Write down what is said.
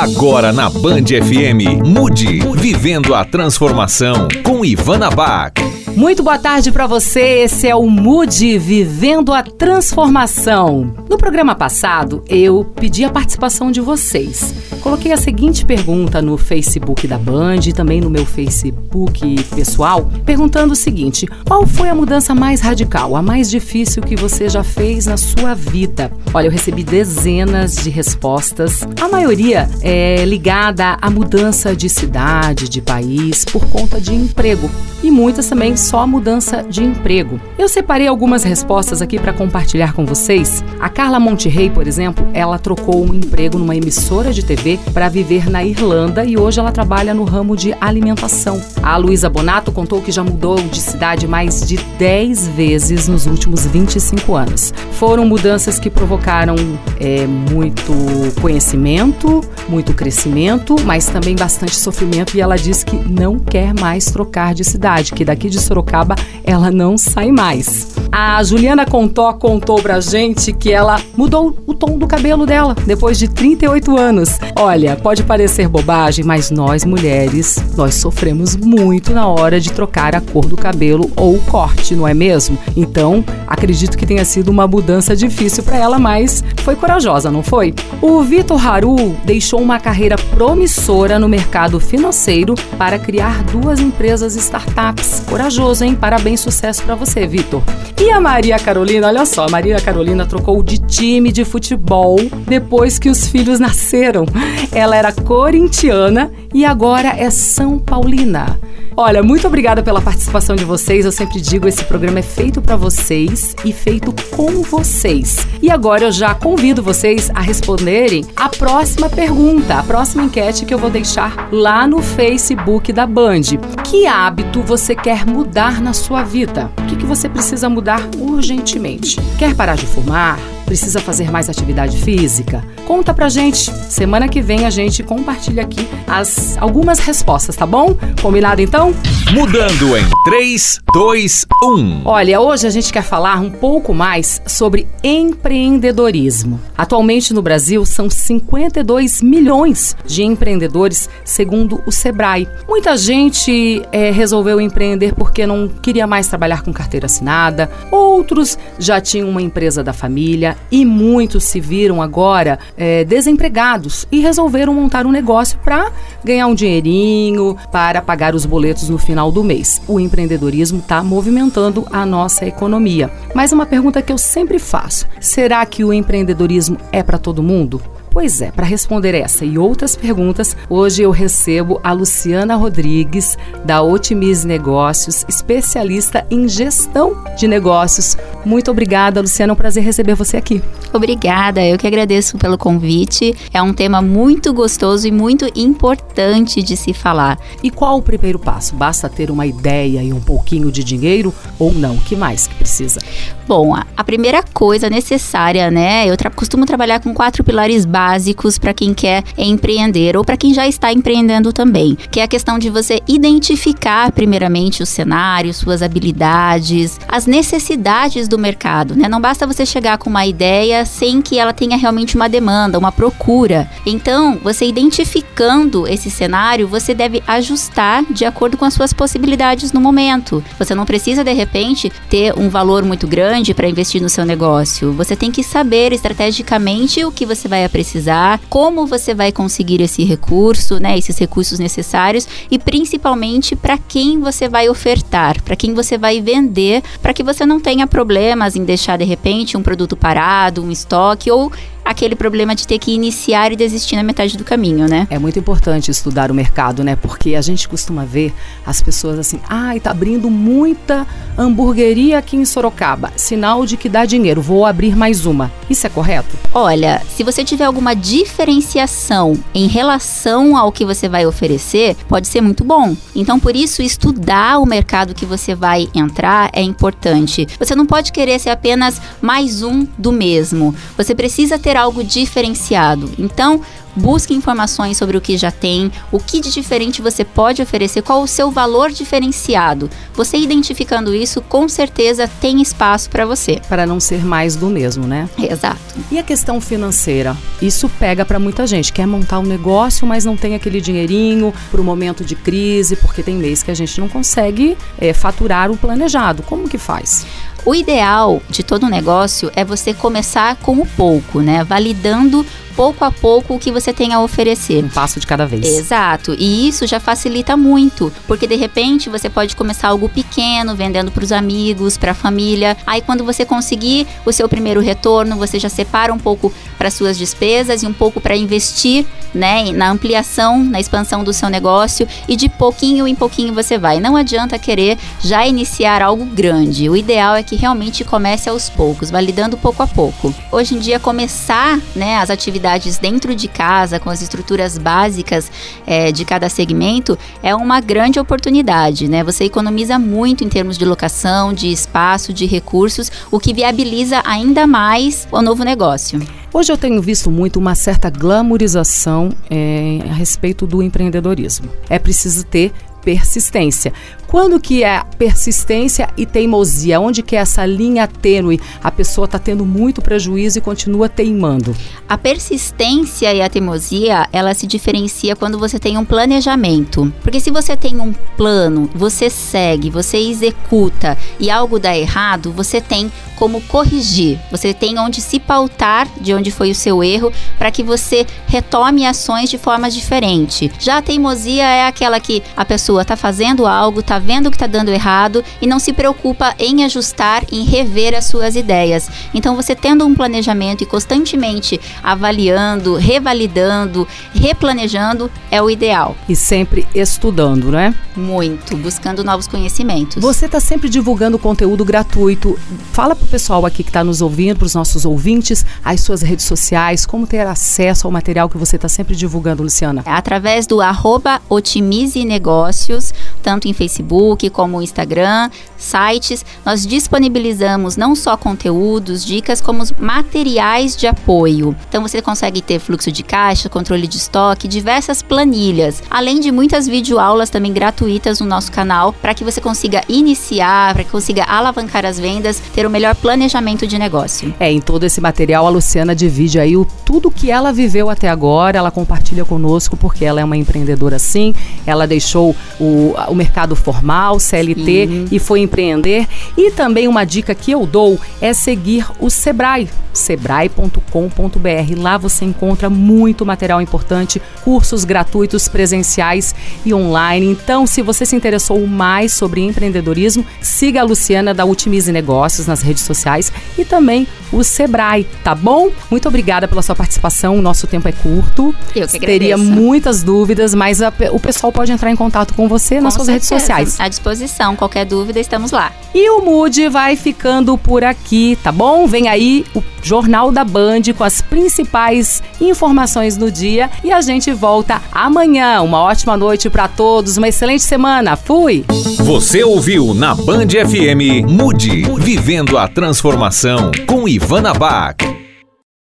Agora na Band FM, mude Vivendo a Transformação com Ivana Bach. Muito boa tarde para você. Esse é o Mude Vivendo a Transformação. No programa passado, eu pedi a participação de vocês. Coloquei a seguinte pergunta no Facebook da Band e também no meu Facebook pessoal, perguntando o seguinte: qual foi a mudança mais radical, a mais difícil que você já fez na sua vida? Olha, eu recebi dezenas de respostas, a maioria é ligada à mudança de cidade, de país, por conta de emprego, e muitas também só mudança de emprego. Eu separei algumas respostas aqui para compartilhar com vocês. A Carla Monterrey, por exemplo, ela trocou um emprego numa emissora de TV para viver na Irlanda e hoje ela trabalha no ramo de alimentação. A Luísa Bonato contou que já mudou de cidade mais de 10 vezes nos últimos 25 anos. Foram mudanças que provocaram é, muito conhecimento, muito crescimento, mas também bastante sofrimento e ela disse que não quer mais trocar de cidade, que daqui de Sorocaba ela não sai mais. A Juliana Contó contou pra gente que ela mudou o tom do cabelo dela depois de 38 anos. Olha, pode parecer bobagem, mas nós mulheres, nós sofremos muito na hora de trocar a cor do cabelo ou o corte, não é mesmo? Então, acredito que tenha sido uma mudança difícil para ela, mas foi corajosa, não foi? O Vitor Haru deixou uma carreira promissora no mercado financeiro para criar duas empresas startups. Corajoso, hein? Parabéns, sucesso para você, Vitor. E a Maria Carolina, olha só, a Maria Carolina trocou de time de futebol depois que os filhos nasceram. Ela era corintiana e agora é São Paulina. Olha, muito obrigada pela participação de vocês. Eu sempre digo, esse programa é feito para vocês e feito com vocês. E agora eu já convido vocês a responderem a próxima pergunta, a próxima enquete que eu vou deixar lá no Facebook da Band. Que hábito você quer mudar na sua vida? O que, que você precisa mudar urgentemente? Quer parar de fumar? Precisa fazer mais atividade física? Conta pra gente. Semana que vem a gente compartilha aqui as algumas respostas, tá bom? Combinado então? Mudando em 3, 2, 1. Olha, hoje a gente quer falar um pouco mais sobre empreendedorismo. Atualmente no Brasil são 52 milhões de empreendedores, segundo o Sebrae. Muita gente é, resolveu empreender porque não queria mais trabalhar com carteira assinada, outros já tinham uma empresa da família e muitos se viram agora é, desempregados e resolveram montar um negócio para ganhar um dinheirinho, para pagar os boletos no final do mês. O empreendedorismo está movimentando a nossa economia. Mas uma pergunta que eu sempre faço: será que o empreendedorismo é para todo mundo? Pois é, para responder essa e outras perguntas, hoje eu recebo a Luciana Rodrigues, da Otimize Negócios, especialista em gestão de negócios. Muito obrigada, Luciana, é um prazer receber você aqui. Obrigada, eu que agradeço pelo convite. É um tema muito gostoso e muito importante de se falar. E qual o primeiro passo? Basta ter uma ideia e um pouquinho de dinheiro ou não? O que mais que precisa? Bom, a primeira coisa necessária, né? Eu tra costumo trabalhar com quatro pilares básicos para quem quer empreender ou para quem já está empreendendo também, que é a questão de você identificar primeiramente o cenário, suas habilidades, as necessidades do mercado, né? Não basta você chegar com uma ideia sem que ela tenha realmente uma demanda, uma procura. Então, você identificando esse cenário, você deve ajustar de acordo com as suas possibilidades no momento. Você não precisa de repente ter um valor muito grande para investir no seu negócio. Você tem que saber estrategicamente o que você vai precisar, como você vai conseguir esse recurso, né, esses recursos necessários e principalmente para quem você vai ofertar, para quem você vai vender, para que você não tenha problemas em deixar de repente um produto parado, um estoque ou aquele problema de ter que iniciar e desistir na metade do caminho, né? É muito importante estudar o mercado, né? Porque a gente costuma ver as pessoas assim, ai, ah, tá abrindo muita hamburgueria aqui em Sorocaba, sinal de que dá dinheiro, vou abrir mais uma. Isso é correto? Olha, se você tiver alguma diferenciação em relação ao que você vai oferecer, pode ser muito bom. Então, por isso, estudar o mercado que você vai entrar é importante. Você não pode querer ser apenas mais um do mesmo. Você precisa ter algo diferenciado. Então, busque informações sobre o que já tem, o que de diferente você pode oferecer, qual o seu valor diferenciado. Você identificando isso, com certeza tem espaço para você. Para não ser mais do mesmo, né? Exato. E a questão financeira? Isso pega para muita gente. Quer montar um negócio, mas não tem aquele dinheirinho para o momento de crise, porque tem mês que a gente não consegue é, faturar o planejado. Como que faz? O ideal de todo negócio é você começar com o pouco, né? Validando pouco a pouco o que você tem a oferecer. Um passo de cada vez. Exato. E isso já facilita muito, porque de repente você pode começar algo pequeno, vendendo para os amigos, para a família. Aí quando você conseguir o seu primeiro retorno, você já separa um pouco para suas despesas e um pouco para investir, né, na ampliação, na expansão do seu negócio e de pouquinho em pouquinho você vai. Não adianta querer já iniciar algo grande. O ideal é que realmente comece aos poucos, validando pouco a pouco. Hoje em dia começar, né, as atividades atividades dentro de casa, com as estruturas básicas é, de cada segmento, é uma grande oportunidade, né? Você economiza muito em termos de locação, de espaço, de recursos, o que viabiliza ainda mais o novo negócio. Hoje eu tenho visto muito uma certa glamorização é, a respeito do empreendedorismo. É preciso ter persistência. Quando que é persistência e teimosia? Onde que é essa linha tênue? A pessoa está tendo muito prejuízo e continua teimando. A persistência e a teimosia, ela se diferencia quando você tem um planejamento. Porque se você tem um plano, você segue, você executa e algo dá errado, você tem como corrigir. Você tem onde se pautar de onde foi o seu erro para que você retome ações de forma diferente. Já a teimosia é aquela que a pessoa está fazendo algo, está vendo que está dando errado e não se preocupa em ajustar, em rever as suas ideias. Então, você tendo um planejamento e constantemente avaliando, revalidando, replanejando é o ideal. E sempre estudando, né? Muito, buscando novos conhecimentos. Você está sempre divulgando conteúdo gratuito. Fala para o pessoal aqui que está nos ouvindo, para os nossos ouvintes, as suas redes sociais, como ter acesso ao material que você está sempre divulgando, Luciana. Através do arroba Otimize Negócios, tanto em Facebook como Instagram, sites, nós disponibilizamos não só conteúdos, dicas, como materiais de apoio. Então você consegue ter fluxo de caixa, controle de estoque, diversas planilhas, além de muitas videoaulas também gratuitas no nosso canal, para que você consiga iniciar, para que consiga alavancar as vendas, ter o melhor planejamento de negócio. É, em todo esse material a Luciana divide aí o tudo que ela viveu até agora, ela compartilha conosco porque ela é uma empreendedora sim, ela deixou o, o mercado formal, CLT Sim. e foi empreender. E também uma dica que eu dou é seguir o Sebrae, sebrae.com.br. Lá você encontra muito material importante, cursos gratuitos, presenciais e online. Então, se você se interessou mais sobre empreendedorismo, siga a Luciana da Utimize Negócios nas redes sociais e também o Sebrae, tá bom? Muito obrigada pela sua participação. O nosso tempo é curto. Eu que Teria muitas dúvidas, mas a, o pessoal pode entrar em contato com você com nas suas certeza. redes sociais. À disposição, qualquer dúvida, estamos lá. E o Mood vai ficando por aqui, tá bom? Vem aí o Jornal da Band com as principais informações do dia e a gente volta amanhã. Uma ótima noite para todos, uma excelente semana. Fui! Você ouviu na Band FM Mude, vivendo a transformação com Ivana Bach.